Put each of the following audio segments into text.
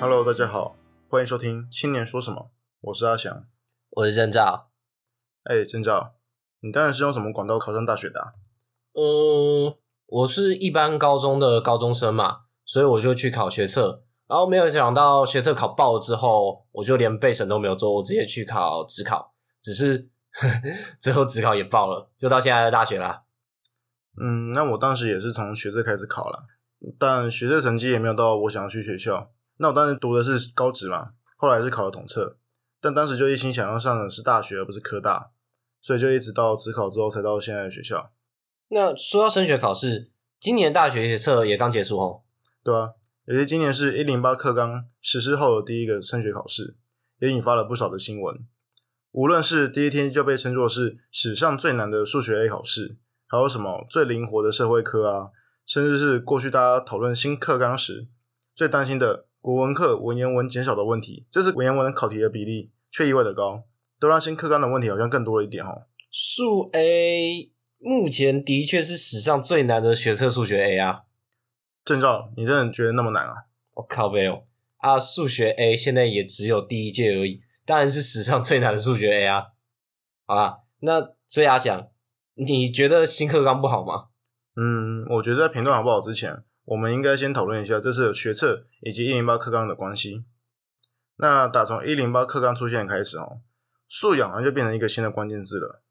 Hello，大家好，欢迎收听《青年说什么》，我是阿翔。我是郑照。哎，郑照，你当然是用什么管道考上大学的、啊？嗯，我是一般高中的高中生嘛，所以我就去考学测，然后没有想到学测考爆了之后，我就连备审都没有做，我直接去考职考，只是 最后职考也爆了，就到现在的大学啦。嗯，那我当时也是从学测开始考了，但学测成绩也没有到我想要去学校。那我当时读的是高职嘛，后来是考了统测，但当时就一心想要上的是大学，而不是科大，所以就一直到职考之后才到现在的学校。那说到升学考试，今年大学学测也刚结束哦。对啊，也是今年是一零八课纲实施后的第一个升学考试，也引发了不少的新闻。无论是第一天就被称作是史上最难的数学 A 考试，还有什么最灵活的社会科啊，甚至是过去大家讨论新课纲时最担心的国文课文言文减少的问题，这次文言文考题的比例却意外的高，都让新课纲的问题好像更多了一点哦。数 A 目前的确是史上最难的学测数学 A 啊。郑照，你真的觉得那么难啊？我、靠背哦啊！数学 A 现在也只有第一届而已，当然是史上最难的数学 A 啊。好啦，那所以阿翔，你觉得新课纲不好吗？嗯，我觉得在评论好不好之前，我们应该先讨论一下这次的学测以及一零八课纲的关系。那打从一零八课纲出现开始哦，素养好像就变成一个新的关键字了。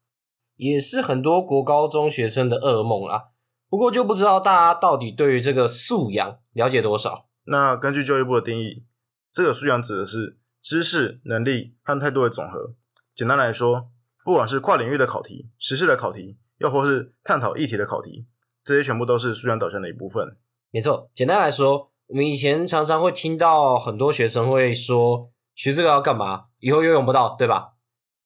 也是很多国高中学生的噩梦啦。不过就不知道大家到底对于这个素养了解多少？那根据教育部的定义，这个素养指的是知识、能力和态度的总和。简单来说，不管是跨领域的考题、时事的考题，又或是探讨议题的考题，这些全部都是素养导向的一部分。没错，简单来说，我们以前常常会听到很多学生会说，学这个要干嘛？以后又用不到，对吧？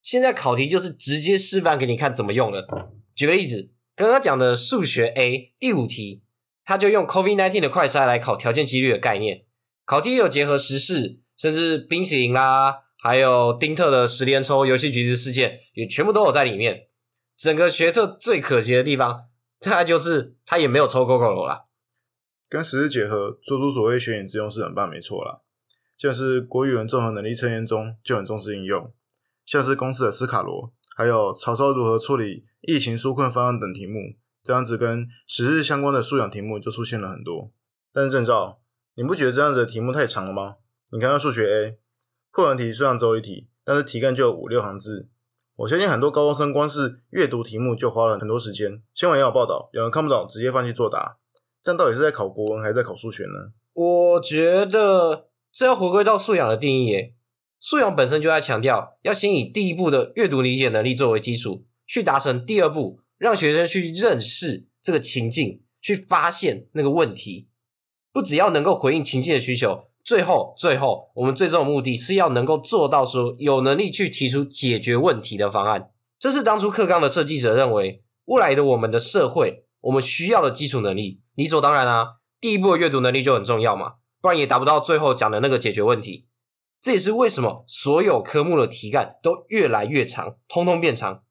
现在考题就是直接示范给你看怎么用了。举个例子，刚刚讲的数学 A 第五题，他就用 COVID-19 的快筛来考条件几率的概念。考题有结合时事，甚至冰淇淋啦，还有丁特的十连抽游戏橘子事件，也全部都有在里面。整个学测最可惜的地方，大概就是他也没有抽 GoGo 啦。跟实事结合，做出所谓学以致用是很棒，没错啦。像是国语文综合能力测验中就很重视应用，像是公司的斯卡罗，还有曹操如何处理疫情纾困方案等题目，这样子跟时事相关的素养题目就出现了很多。但是郑照，你不觉得这样子的题目太长了吗？你看看数学 A 破文题虽然只有一题，但是题干就有五六行字。我相信很多高中生光是阅读题目就花了很多时间。新闻也有报道，有人看不懂直接放弃作答。这样到底是在考国文还是在考数学呢？我觉得这要回归到素养的定义耶。素养本身就在强调要先以第一步的阅读理解能力作为基础，去达成第二步，让学生去认识这个情境，去发现那个问题。不只要能够回应情境的需求，最后最后我们最终的目的是要能够做到说有能力去提出解决问题的方案。这是当初课纲的设计者认为未来的我们的社会我们需要的基础能力。理所当然啊，第一步的阅读能力就很重要嘛，不然也达不到最后讲的那个解决问题。这也是为什么所有科目的题干都越来越长，通通变长。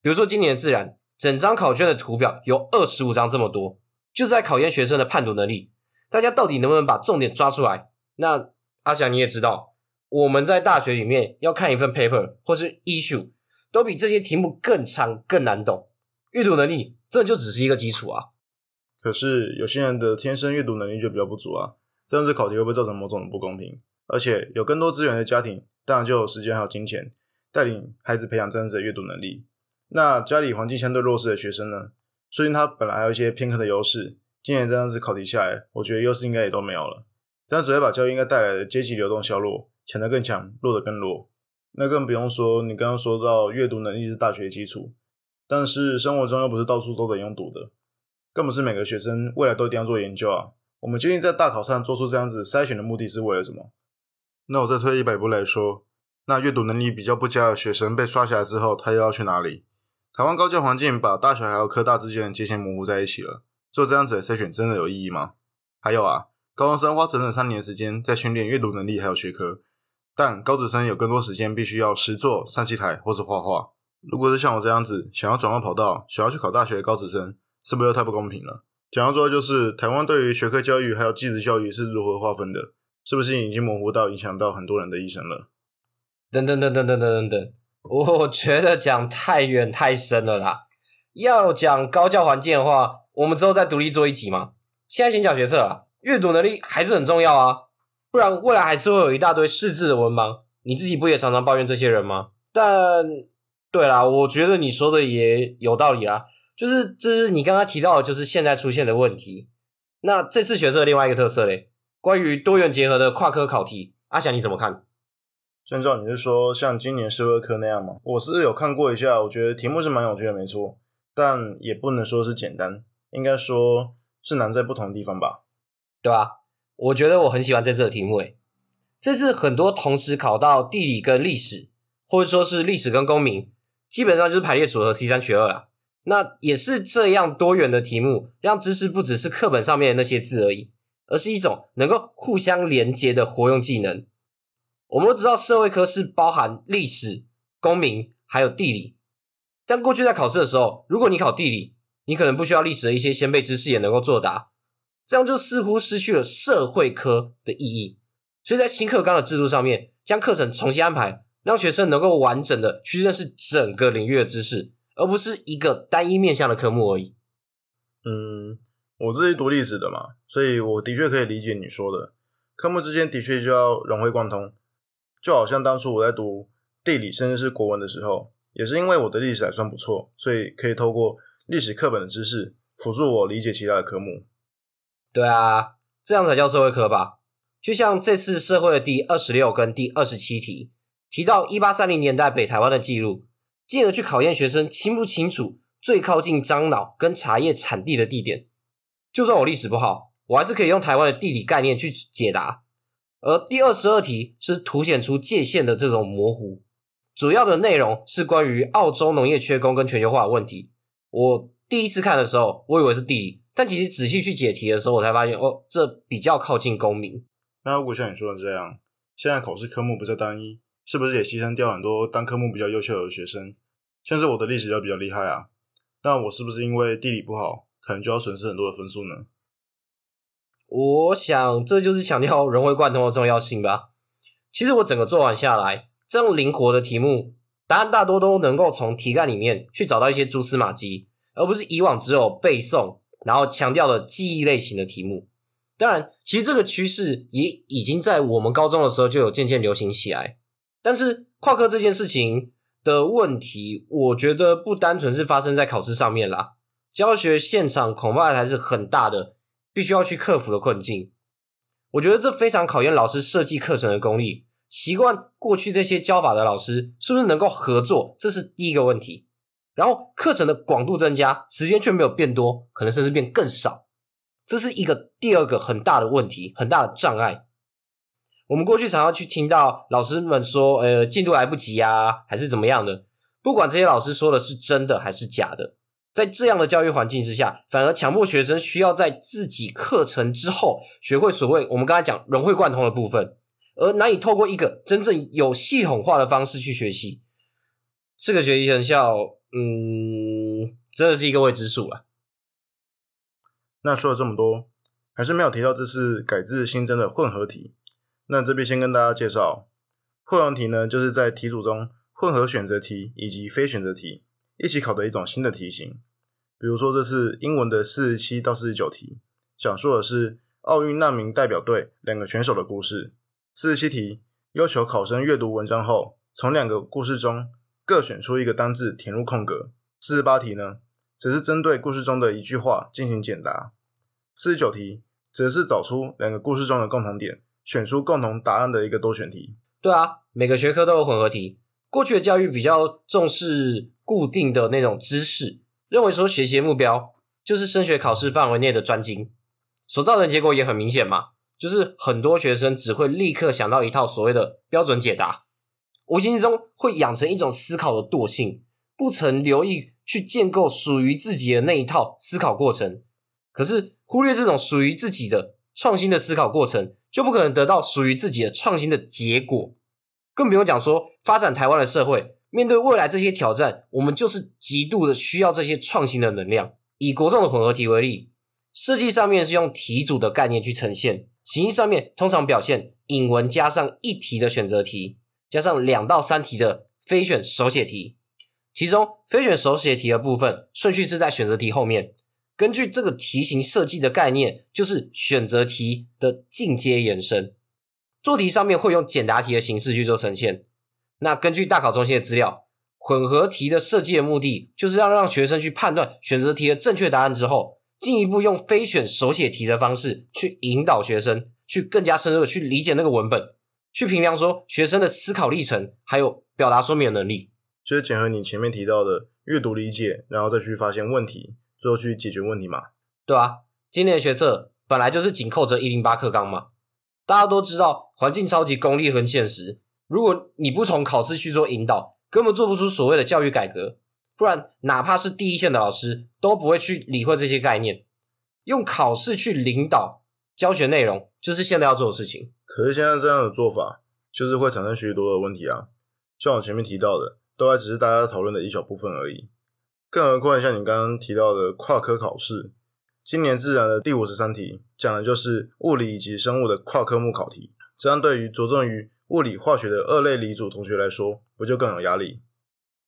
比如说今年的自然，整张考卷的图表有二十五张这么多，就是在考验学生的判读能力。大家到底能不能把重点抓出来？那阿翔你也知道，我们在大学里面要看一份 paper 或是 issue，都比这些题目更长、更难懂。阅读能力这就只是一个基础啊。可是有些人的天生阅读能力就比较不足啊，这样子考题会不会造成某种的不公平？而且有更多资源的家庭，当然就有时间还有金钱带领孩子培养这样子的阅读能力。那家里环境相对弱势的学生呢，说明他本来还有一些偏科的优势，今年这样子考题下来，我觉得优势应该也都没有了。这样只会把教育应该带来的阶级流动削弱，强的更强，弱的更弱。那更不用说你刚刚说到阅读能力是大学基础，但是生活中又不是到处都得用读的。更不是每个学生未来都一定要做研究啊！我们究竟在大考上做出这样子筛选的目的是为了什么？那我再退一百步来说，那阅读能力比较不佳的学生被刷下来之后，他又要去哪里？台湾高教环境把大学还有科大之间的界限模糊在一起了，做这样子的筛选真的有意义吗？还有啊，高中生花整整三年时间在训练阅读能力还有学科，但高职生有更多时间必须要实做上戏台或是画画。如果是像我这样子想要转换跑道、想要去考大学的高职生，是不是又太不公平了？讲到最后，就是台湾对于学科教育还有技职教育是如何划分的？是不是已经模糊到影响到很多人的一生了？等等等等等等等等，我觉得讲太远太深了啦。要讲高教环境的话，我们之后再独立做一集嘛。现在先讲学测啊，阅读能力还是很重要啊，不然未来还是会有一大堆识字的文盲。你自己不也常常抱怨这些人吗？但对啦，我觉得你说的也有道理啊，就是这是你刚刚提到的，就是现在出现的问题。那这次学测另外一个特色嘞，关于多元结合的跨科考题，阿翔你怎么看？郑照，你是说像今年社会科那样吗？我是有看过一下，我觉得题目是蛮有趣的，没错，但也不能说是简单，应该说是难在不同的地方吧？对吧？我觉得我很喜欢这次的题目，诶，这次很多同时考到地理跟历史，或者说是历史跟公民，基本上就是排列组合 C 三取二啦。那也是这样多元的题目，让知识不只是课本上面的那些字而已，而是一种能够互相连接的活用技能。我们都知道社会科是包含历史、公民还有地理，但过去在考试的时候，如果你考地理，你可能不需要历史的一些先辈知识也能够作答，这样就似乎失去了社会科的意义。所以在新课纲的制度上面，将课程重新安排，让学生能够完整的去认识整个领域的知识，而不是一个单一面向的科目而已。嗯，我自己读历史的嘛，所以我的确可以理解你说的，科目之间的确就要融会贯通。就好像当初我在读地理甚至是国文的时候，也是因为我的历史还算不错，所以可以透过历史课本的知识辅助我理解其他的科目。对啊，这样才叫社会科吧？就像这次社会的第二十六跟第二十七题提到一八三零年代北台湾的记录，进而去考验学生清不清楚最靠近樟脑跟茶叶产地的地点。就算我历史不好，我还是可以用台湾的地理概念去解答。而第二十二题是凸显出界限的这种模糊，主要的内容是关于澳洲农业缺工跟全球化的问题。我第一次看的时候，我以为是地理，但其实仔细去解题的时候，我才发现哦，这比较靠近公民。那如果像你说的这样，现在考试科目不再单一，是不是也牺牲掉很多单科目比较优秀的学生？像是我的历史就比较厉害啊，那我是不是因为地理不好，可能就要损失很多的分数呢？我想这就是强调融会贯通的重要性吧。其实我整个做完下来，这样灵活的题目，答案大多都能够从题干里面去找到一些蛛丝马迹，而不是以往只有背诵，然后强调的记忆类型的题目。当然，其实这个趋势也已经在我们高中的时候就有渐渐流行起来。但是跨科这件事情的问题，我觉得不单纯是发生在考试上面啦，教学现场恐怕还是很大的。必须要去克服的困境，我觉得这非常考验老师设计课程的功力。习惯过去那些教法的老师，是不是能够合作？这是第一个问题。然后课程的广度增加，时间却没有变多，可能甚至变更少，这是一个第二个很大的问题，很大的障碍。我们过去常常去听到老师们说，呃，进度来不及啊，还是怎么样的？不管这些老师说的是真的还是假的。在这样的教育环境之下，反而强迫学生需要在自己课程之后学会所谓我们刚才讲融会贯通的部分，而难以透过一个真正有系统化的方式去学习。这个学习成效，嗯，真的是一个未知数了。那说了这么多，还是没有提到这次改制新增的混合题。那这边先跟大家介绍，混合题呢，就是在题组中混合选择题以及非选择题。一起考的一种新的题型，比如说这是英文的四十七到四十九题，讲述的是奥运难民代表队两个选手的故事。四十七题要求考生阅读文章后，从两个故事中各选出一个单字填入空格。四十八题呢，则是针对故事中的一句话进行简答。四十九题则是找出两个故事中的共同点，选出共同答案的一个多选题。对啊，每个学科都有混合题。过去的教育比较重视固定的那种知识，认为说学习目标就是升学考试范围内的专精，所造成结果也很明显嘛，就是很多学生只会立刻想到一套所谓的标准解答，无形之中会养成一种思考的惰性，不曾留意去建构属于自己的那一套思考过程，可是忽略这种属于自己的创新的思考过程，就不可能得到属于自己的创新的结果。更不用讲说，发展台湾的社会，面对未来这些挑战，我们就是极度的需要这些创新的能量。以国中的混合题为例，设计上面是用题组的概念去呈现，形式上面通常表现引文加上一题的选择题，加上两到三题的非选手写题。其中非选手写题的部分顺序是在选择题后面。根据这个题型设计的概念，就是选择题的进阶延伸。做题上面会用简答题的形式去做呈现。那根据大考中心的资料，混合题的设计的目的，就是要让学生去判断选择题的正确答案之后，进一步用非选手写题的方式去引导学生，去更加深入的去理解那个文本，去评量说学生的思考历程，还有表达说明的能力。就是结合你前面提到的阅读理解，然后再去发现问题，最后去解决问题嘛。对啊，今年的学测本来就是紧扣着一零八课纲嘛。大家都知道，环境超级功利和现实。如果你不从考试去做引导，根本做不出所谓的教育改革。不然，哪怕是第一线的老师都不会去理会这些概念。用考试去领导教学内容，就是现在要做的事情。可是现在这样的做法，就是会产生许多的问题啊。像我前面提到的。都还只是大家讨论的一小部分而已，更何况像你刚刚提到的跨科考试，今年自然的第五十三题讲的就是物理以及生物的跨科目考题，这样对于着重于物理化学的二类理组同学来说，不就更有压力？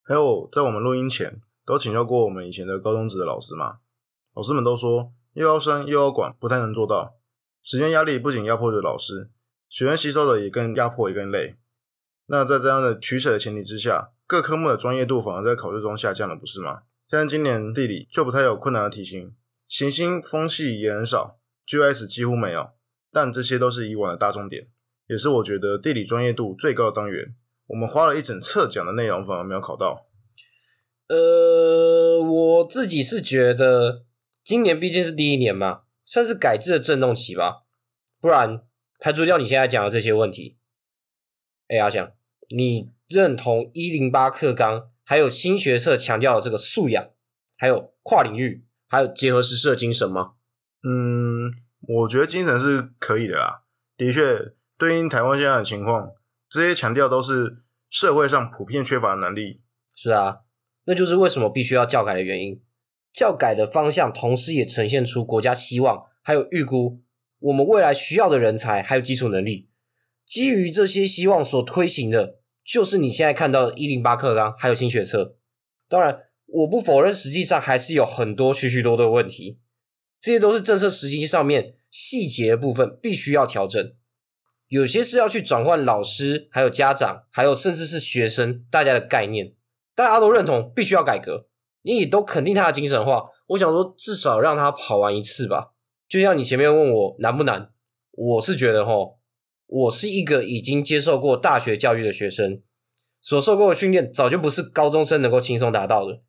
还有在我们录音前都请教过我们以前的高中职的老师嘛，老师们都说又要升又要管，不太能做到，时间压力不仅压迫着老师，学员吸收的也更压迫也更累。那在这样的取舍的前提之下。各科目的专业度反而在考试中下降了，不是吗？但今年地理就不太有困难的题型，行星风系也很少，G S 几乎没有。但这些都是以往的大重点，也是我觉得地理专业度最高的单元。我们花了一整册讲的内容，反而没有考到。呃，我自己是觉得今年毕竟是第一年嘛，算是改制的震动期吧。不然排除掉你现在讲的这些问题，哎，阿翔，你。认同一零八课纲，还有新学社强调的这个素养，还有跨领域，还有结合实施的精神吗？嗯，我觉得精神是可以的啦。的确，对应台湾现在的情况，这些强调都是社会上普遍缺乏的能力。是啊，那就是为什么必须要教改的原因。教改的方向，同时也呈现出国家希望，还有预估我们未来需要的人才，还有基础能力。基于这些希望所推行的。就是你现在看到的一零八课纲，还有新学测。当然，我不否认，实际上还是有很多许许多多的问题。这些都是政策实际上面细节部分必须要调整。有些是要去转换老师、还有家长、还有甚至是学生大家的概念，大家都认同必须要改革，你都肯定他的精神话。我想说，至少让他跑完一次吧。就像你前面问我难不难，我是觉得吼。我是一个已经接受过大学教育的学生，所受过的训练早就不是高中生能够轻松达到的。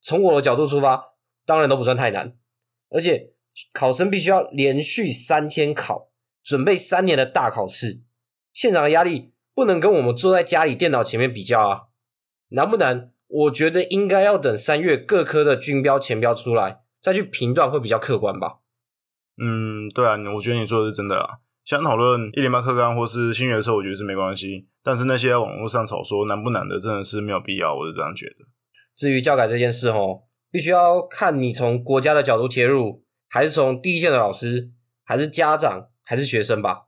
从我的角度出发，当然都不算太难。而且考生必须要连续三天考，准备三年的大考试，现场的压力不能跟我们坐在家里电脑前面比较啊。难不难？我觉得应该要等三月各科的军标前标出来，再去评断会比较客观吧。嗯，对啊，我觉得你说的是真的啊。想讨论一零八课纲或是新学测，我觉得是没关系。但是那些网络上吵说难不难的，真的是没有必要，我是这样觉得。至于教改这件事，哦，必须要看你从国家的角度切入，还是从第一线的老师，还是家长，还是学生吧。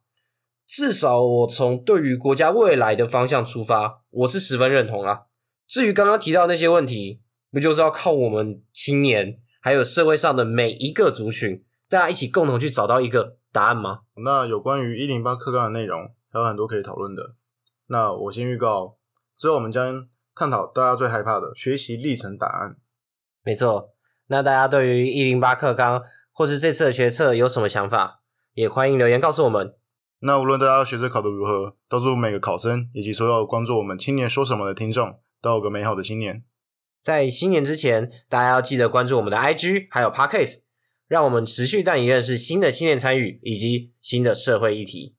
至少我从对于国家未来的方向出发，我是十分认同啦。至于刚刚提到那些问题，不就是要靠我们青年，还有社会上的每一个族群，大家一起共同去找到一个。答案吗？那有关于一零八课纲的内容还有很多可以讨论的。那我先预告，之后我们将探讨大家最害怕的学习历程答案。没错，那大家对于一零八课纲或是这次的学测有什么想法，也欢迎留言告诉我们。那无论大家学测考得如何，都祝每个考生以及所有关注我们青年说什么的听众都有个美好的新年。在新年之前，大家要记得关注我们的 IG 还有 Podcast。让我们持续带你认识新的青年参与以及新的社会议题。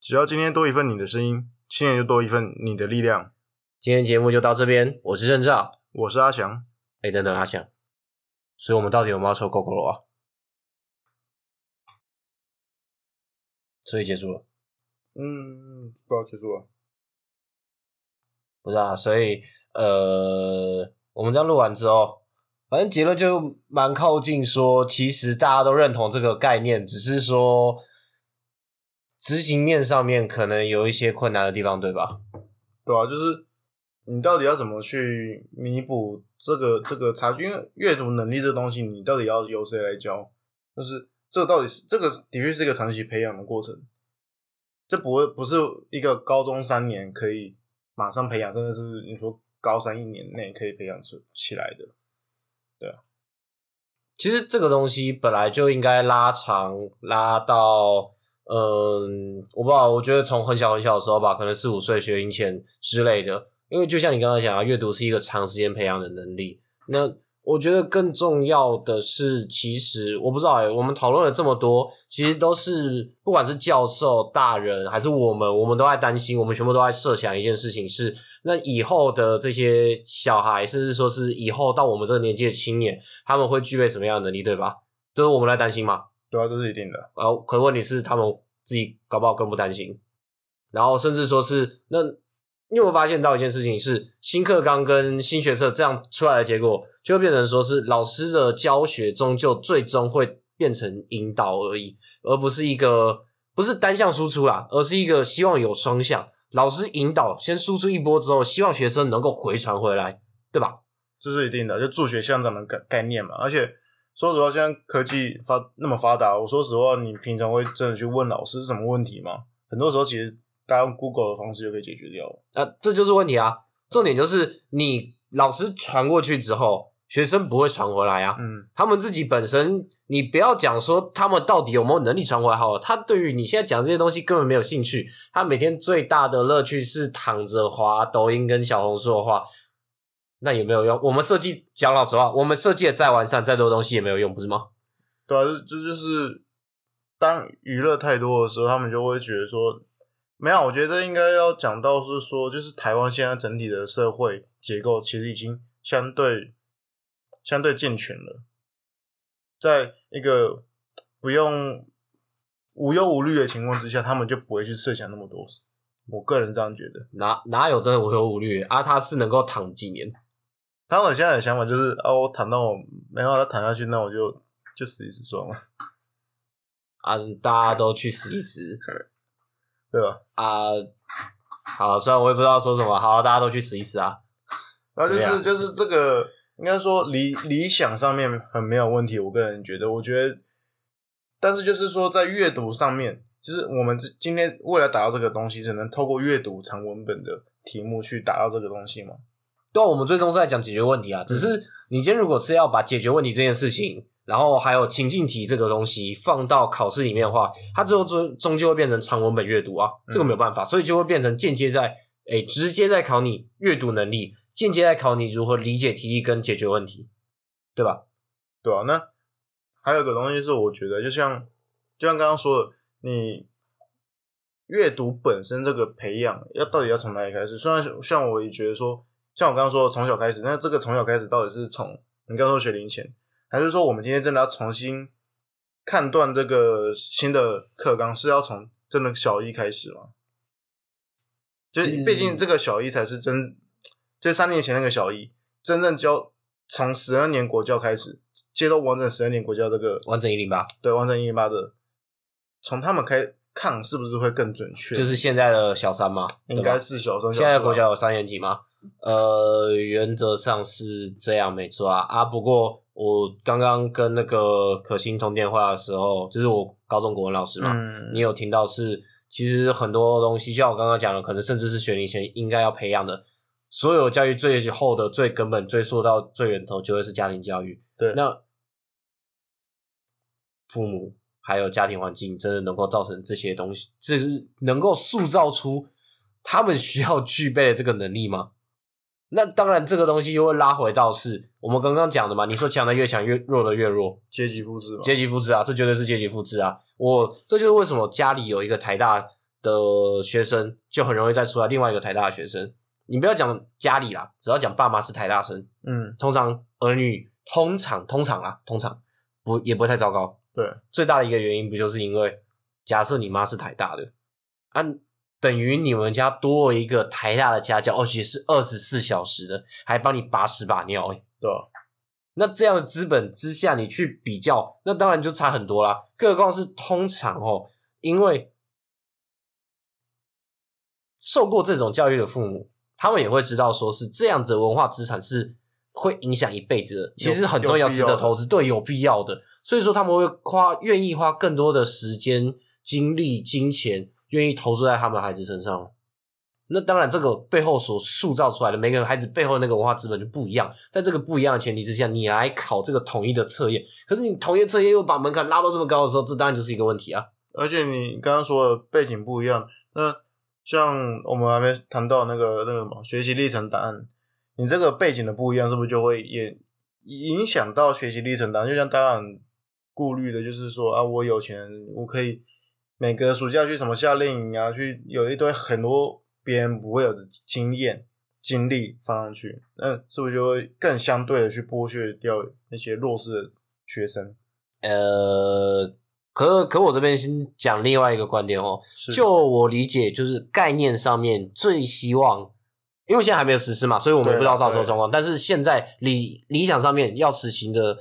只要今天多一份你的声音，青年就多一份你的力量。今天节目就到这边，我是任照，我是阿翔。哎，等等，阿翔，所以我们到底有没有抽狗狗了啊？所以结束了。嗯，到结束了。不是啊，所以呃，我们这样录完之后。反正结论就蛮靠近，说其实大家都认同这个概念，只是说执行面上面可能有一些困难的地方，对吧？对啊，就是你到底要怎么去弥补这个这个差距？因为阅读能力这东西，你到底要由谁来教？就是这个到底是这个的确是一个长期培养的过程，这不会不是一个高中三年可以马上培养，甚至是你说高三一年内可以培养出起来的。其实这个东西本来就应该拉长，拉到，嗯，我不知道，我觉得从很小很小的时候吧，可能四五岁学龄前之类的，因为就像你刚刚讲啊，阅读是一个长时间培养的能力，那。我觉得更重要的是，其实我不知道哎，我们讨论了这么多，其实都是不管是教授、大人还是我们，我们都在担心，我们全部都在设想一件事情是：那以后的这些小孩，甚至说是以后到我们这个年纪的青年，他们会具备什么样的能力，对吧？都是我们来担心嘛？对啊，这是一定的。然后，可问题是他们自己搞不好更不担心，然后甚至说是那。你有没有发现到一件事情是新课纲跟新学测这样出来的结果，就会变成说是老师的教学终究最终会变成引导而已，而不是一个不是单向输出啦，而是一个希望有双向，老师引导先输出一波之后，希望学生能够回传回来，对吧？这是一定的，就助学向长的概概念嘛。而且说实话，现在科技发那么发达，我说实话，你平常会真的去问老师什么问题吗？很多时候其实。大家用 Google 的方式就可以解决掉了。啊，这就是问题啊！重点就是你老师传过去之后，学生不会传回来啊。嗯，他们自己本身，你不要讲说他们到底有没有能力传回来好了。他对于你现在讲这些东西根本没有兴趣。他每天最大的乐趣是躺着滑抖音跟小红书的话，那有没有用？我们设计讲老实话，我们设计的再完善、再多东西也没有用，不是吗？对啊，这就是当娱乐太多的时候，他们就会觉得说。没有，我觉得应该要讲到是说，就是台湾现在整体的社会结构其实已经相对相对健全了，在一个不用无忧无虑的情况之下，他们就不会去设想那么多。我个人这样觉得，哪哪有真的无忧无虑啊？他是能够躺几年？他们现在的想法就是啊，我躺到我没办法躺下去，那我就就死一死算了。啊，大家都去死一死。对吧？啊，好，虽然我也不知道说什么，好，大家都去死一死啊。然后就是就是这个，应该说理理想上面很没有问题。我个人觉得，我觉得，但是就是说在阅读上面，就是我们今天为了达到这个东西，只能透过阅读长文本的题目去达到这个东西嘛？对，我们最终是在讲解决问题啊。只是你今天如果是要把解决问题这件事情。然后还有情境题这个东西放到考试里面的话，它最后终终究会变成长文本阅读啊，这个没有办法，所以就会变成间接在诶直接在考你阅读能力，间接在考你如何理解题意跟解决问题，对吧？对啊，那还有个东西是我觉得，就像就像刚刚说的，你阅读本身这个培养要到底要从哪里开始？虽然像我也觉得说，像我刚刚说从小开始，那这个从小开始到底是从你刚刚说学龄前。还是说，我们今天真的要重新看断这个新的课纲，是要从真的小一开始吗？就毕竟这个小一才是真，就三年前那个小一，真正教从十二年国教开始接受完整十二年国教这个完整一零八，对完整一零八的，从他们开看是不是会更准确？就是现在的小三吗？应该是小三。现在国教有三年级吗？呃，原则上是这样，没错啊啊，不过。我刚刚跟那个可心通电话的时候，就是我高中国文老师嘛，你有听到是，其实很多东西，就像我刚刚讲的，可能甚至是学龄前应该要培养的，所有教育最后的最根本追溯到最源头，就会是家庭教育。对，那父母还有家庭环境，真的能够造成这些东西，这是能够塑造出他们需要具备的这个能力吗？那当然，这个东西又会拉回到是我们刚刚讲的嘛？你说强的越强，越弱的越弱，阶级复制，阶级复制啊，这绝对是阶级复制啊！我这就是为什么家里有一个台大的学生，就很容易再出来另外一个台大的学生。你不要讲家里啦，只要讲爸妈是台大生，嗯，通常儿女通常通常啦，通常不也不会太糟糕。对，最大的一个原因不就是因为假设你妈是台大的，啊。等于你们家多了一个台大的家教，而且是二十四小时的，还帮你把屎把尿，哎，对那这样的资本之下，你去比较，那当然就差很多啦。更何况是通常哦，因为受过这种教育的父母，他们也会知道，说是这样子的文化资产是会影响一辈子的，其实很重要，值得投资，对，有必要的。所以说他们会花愿意花更多的时间、精力、金钱，愿意投资在他们孩子身上。那当然，这个背后所塑造出来的每个孩子背后的那个文化资本就不一样。在这个不一样的前提之下，你来考这个统一的测验，可是你统一测验又把门槛拉到这么高的时候，这当然就是一个问题啊。而且你刚刚说的背景不一样，那像我们还没谈到那个那个什么学习历程档案，你这个背景的不一样，是不是就会也影响到学习历程档案？就像大家很顾虑的，就是说啊，我有钱，我可以每个暑假去什么夏令营啊，去有一堆很多别人不会有的经验、经历放上去，那是不是就会更相对的去剥削掉那些弱势的学生？呃，可可我这边先讲另外一个观点哦，就我理解，就是概念上面最希望，因为现在还没有实施嘛，所以我们对不知道到时候状况。但是现在理理想上面要实行的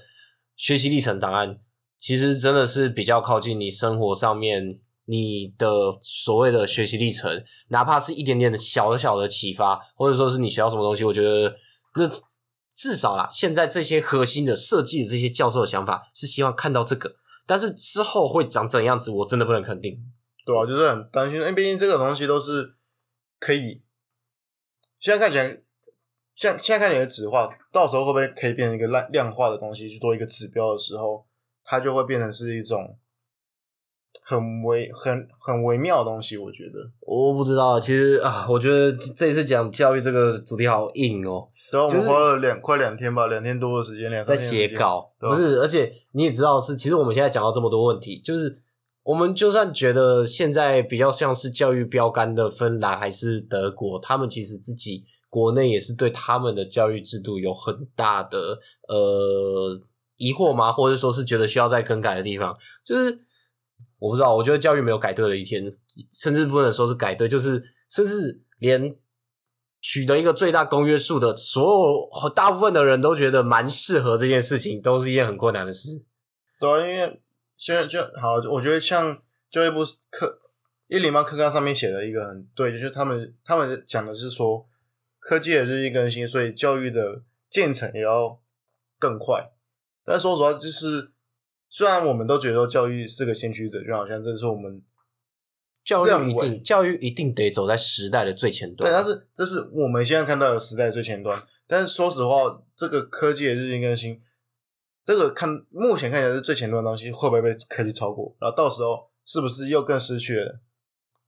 学习历程档案，其实真的是比较靠近你生活上面你的所谓的学习历程，哪怕是一点点的小小的启发，或者说是你学到什么东西，我觉得那至少啦，现在这些核心的设计的这些教授的想法是希望看到这个，但是之后会长怎样子，我真的不能肯定。对啊，就是很担心，因为毕竟这个东西都是可以，现在看起来，像现在看起来纸化，到时候会不会可以变成一个量量化的东西去做一个指标的时候，它就会变成是一种很微很很微妙的东西，我觉得。我不知道，其实啊，我觉得这一次讲教育这个主题好硬哦，然后我就是们花了两快两天吧，两天多的时间，两在写稿，不是，而且你也知道是，其实我们现在讲到这么多问题，就是我们就算觉得现在比较像是教育标杆的芬兰还是德国，他们其实自己国内也是对他们的教育制度有很大的呃疑惑吗？或者说是觉得需要再更改的地方？就是我不知道，我觉得教育没有改对的一天，甚至不能说是改对，就是甚至连取得一个最大公约数的所有大部分的人都觉得蛮适合这件事情，都是一件很困难的事。对，因为现在就好，我觉得像教育部课一零八课纲上面写的一个很对，就是他们他们讲的是说科技的日益更新，所以教育的进程也要更快。但说实话，就是虽然我们都觉得教育是个先驱者，就好像这是我们教育一定，教育一定得走在时代的最前对，端。但是这是我们现在看到的时代最前端。但是说实话，这个科技的日益更新，这个看目前看起来是最前端的东西，会不会被科技超过？然后到时候是不是又更失去了？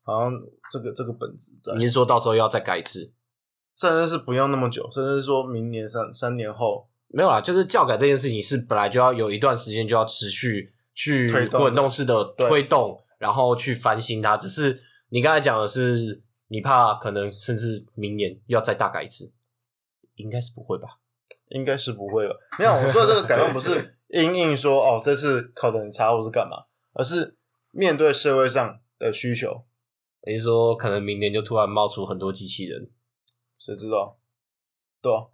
好像这个这个本质，你是说到时候要再改一次？甚至是不用那么久，甚至是说明年三三年后，没有啦，就是教改这件事情是本来就要有一段时间就要持续去滚动式的对推动，然后去翻新它。只是你刚才讲的是，你怕可能甚至明年要再大改一次，应该是不会吧？应该是不会吧。没有，我说的这个改动不是 因应说哦这次考得很差或是干嘛，而是面对社会上的需求，也就是说，可能明年就突然冒出很多机器人，谁知道？对啊，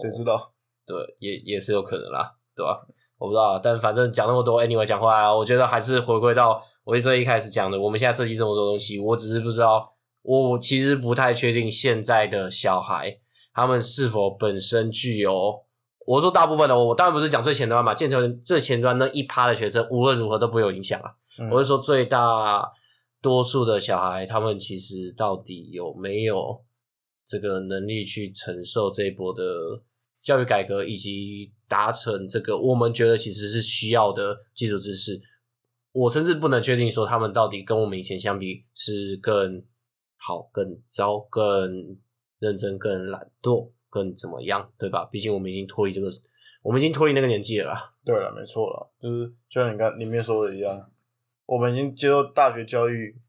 谁知道？对，也也是有可能啦，对吧？我不知道，但反正讲那么多，anyway 讲回来啊，我觉得还是回归到我最一开始讲的，我们现在设计这么多东西，我只是不知道，我其实不太确定现在的小孩他们是否本身具有，我说大部分的，我当然不是讲最前端嘛，建成最前端那一趴的学生，无论如何都不会有影响啊。嗯我是说最大多数的小孩，他们其实到底有没有这个能力去承受这一波的教育改革，以及达成这个我们觉得其实是需要的基础知识？我甚至不能确定说他们到底跟我们以前相比是更好、更糟、更认真、更懒惰、更怎么样，对吧？毕竟我们已经脱离这个，我们已经脱离那个年纪了啦。对了，没错了，就是就像你刚里面说的一样，我们已经接受大学教育，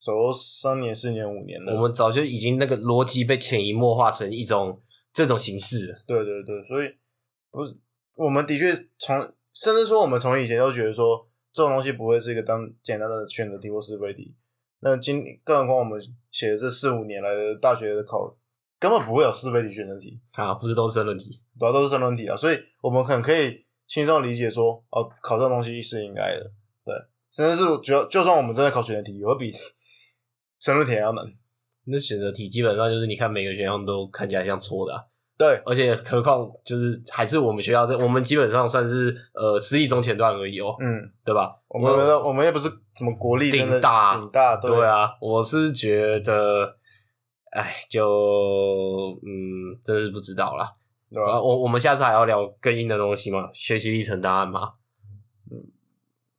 走了三年、四年、五年了。我们早就已经那个逻辑被潜移默化成一种这种形式。对对对，所以不是我们的确从甚至说我们从以前都觉得说这种东西不会是一个单简单的选择题或是非题。那今更何况我们写的这四五年来的大学的考，根本不会有是非题选择题，啊，不是都是申论题。主要都是申论题啊，所以我们很可以轻松理解说，哦，考这种东西是应该的，对，甚至是只要就算我们真的考选择题，也会比申论题还要难。那选择题基本上就是你看每个选项都看起来像错的、啊，对，而且何况就是还是我们学校这，我们基本上算是呃私立中前段而已哦，嗯，对吧？我们我们也不是什么国力真的顶大顶大，对啊，我是觉得，哎，就嗯，真是不知道啦。对吧啊，？我我们下次还要聊更硬的东西吗？学习历程档案吗？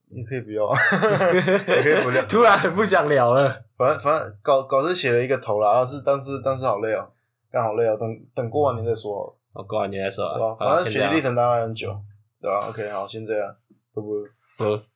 你可以不要，也可以不聊。突然不想聊了。反正反正稿稿是写了一个头啦，但是但是但是好累哦，干好累哦，等等过完年再说好了，好，过完年再说对吧啊。？好，反正学习历程大概很久，对吧？OK，好，先这样，不不。不。